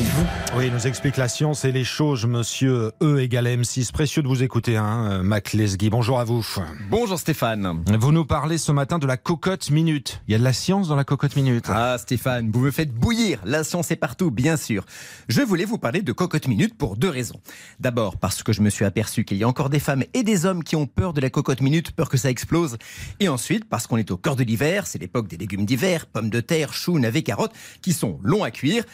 vous. Oui, il nous explique la science et les choses, monsieur E égale M6. Précieux de vous écouter, hein, euh, Mac Lesguy. Bonjour à vous. Bonjour Stéphane. Vous nous parlez ce matin de la cocotte minute. Il y a de la science dans la cocotte minute. Ah Stéphane, vous me faites bouillir. La science est partout, bien sûr. Je voulais vous parler de cocotte minute pour deux raisons. D'abord parce que je me suis aperçu qu'il y a encore des femmes et des hommes qui ont peur de la cocotte minute, peur que ça explose. Et ensuite parce qu'on est au cœur de l'hiver, c'est l'époque des légumes d'hiver, pommes de terre, choux, navets, carottes, qui sont longs à cuire.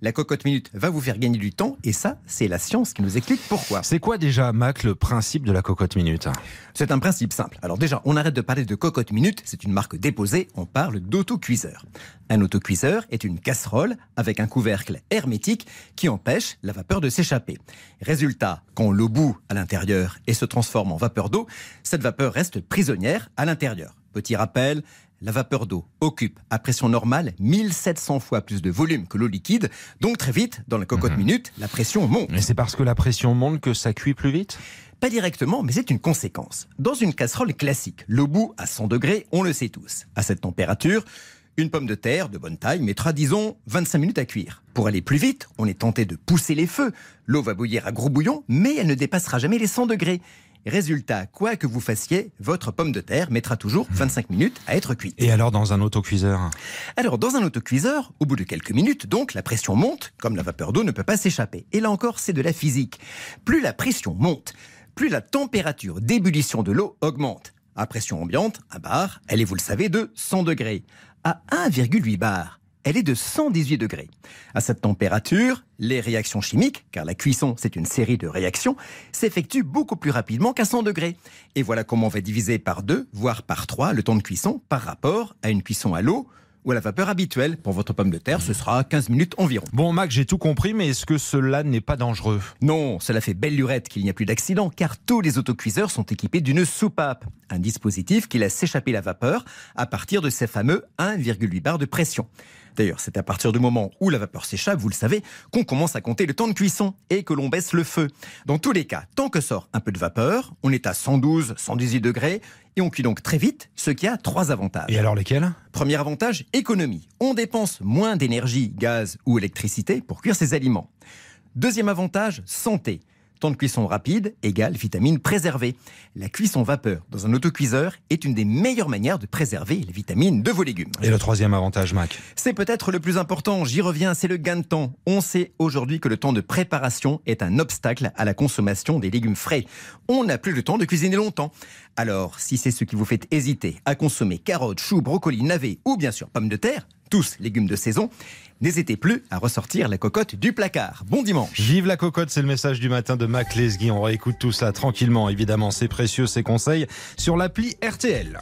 La cocotte minute va vous faire gagner du temps et ça, c'est la science qui nous explique pourquoi. C'est quoi déjà, Mac, le principe de la cocotte minute? C'est un principe simple. Alors déjà, on arrête de parler de cocotte minute, c'est une marque déposée, on parle d'autocuiseur. Un autocuiseur est une casserole avec un couvercle hermétique qui empêche la vapeur de s'échapper. Résultat, quand l'eau bout à l'intérieur et se transforme en vapeur d'eau, cette vapeur reste prisonnière à l'intérieur. Petit rappel, la vapeur d'eau occupe à pression normale 1700 fois plus de volume que l'eau liquide. Donc très vite, dans la cocotte minute, la pression monte. Mais c'est parce que la pression monte que ça cuit plus vite? Pas directement, mais c'est une conséquence. Dans une casserole classique, l'eau bout à 100 degrés, on le sait tous. À cette température, une pomme de terre de bonne taille mettra, disons, 25 minutes à cuire. Pour aller plus vite, on est tenté de pousser les feux. L'eau va bouillir à gros bouillon, mais elle ne dépassera jamais les 100 degrés. Résultat, quoi que vous fassiez, votre pomme de terre mettra toujours 25 minutes à être cuite. Et alors dans un autocuiseur Alors, dans un autocuiseur, au bout de quelques minutes, donc, la pression monte, comme la vapeur d'eau ne peut pas s'échapper. Et là encore, c'est de la physique. Plus la pression monte, plus la température d'ébullition de l'eau augmente. À pression ambiante, à bar, elle est, vous le savez, de 100 degrés. À 1,8 bar, elle est de 118 degrés. À cette température, les réactions chimiques, car la cuisson c'est une série de réactions, s'effectuent beaucoup plus rapidement qu'à 100 degrés. Et voilà comment on va diviser par deux, voire par trois, le temps de cuisson par rapport à une cuisson à l'eau ou à la vapeur habituelle. Pour votre pomme de terre, ce sera 15 minutes environ. Bon, Mac, j'ai tout compris, mais est-ce que cela n'est pas dangereux? Non, cela fait belle lurette qu'il n'y a plus d'accident, car tous les autocuiseurs sont équipés d'une soupape, un dispositif qui laisse s'échapper la vapeur à partir de ces fameux 1,8 bar de pression. D'ailleurs, c'est à partir du moment où la vapeur s'échappe, vous le savez, qu'on commence à compter le temps de cuisson et que l'on baisse le feu. Dans tous les cas, tant que sort un peu de vapeur, on est à 112, 118 degrés et on cuit donc très vite, ce qui a trois avantages. Et alors lesquels? Premier avantage, économie. On dépense moins d'énergie, gaz ou électricité pour cuire ses aliments. Deuxième avantage, santé. Temps de cuisson rapide égale vitamines préservées. La cuisson vapeur dans un autocuiseur est une des meilleures manières de préserver les vitamines de vos légumes. Et le troisième avantage, Mac C'est peut-être le plus important, j'y reviens, c'est le gain de temps. On sait aujourd'hui que le temps de préparation est un obstacle à la consommation des légumes frais. On n'a plus le temps de cuisiner longtemps. Alors, si c'est ce qui vous fait hésiter à consommer carottes, choux, brocolis, navets ou bien sûr pommes de terre, tous légumes de saison, n'hésitez plus à ressortir la cocotte du placard. Bon dimanche Vive la cocotte, c'est le message du matin de Mac Lesguy. On réécoute tout ça tranquillement, évidemment. C'est précieux, ces conseils sur l'appli RTL.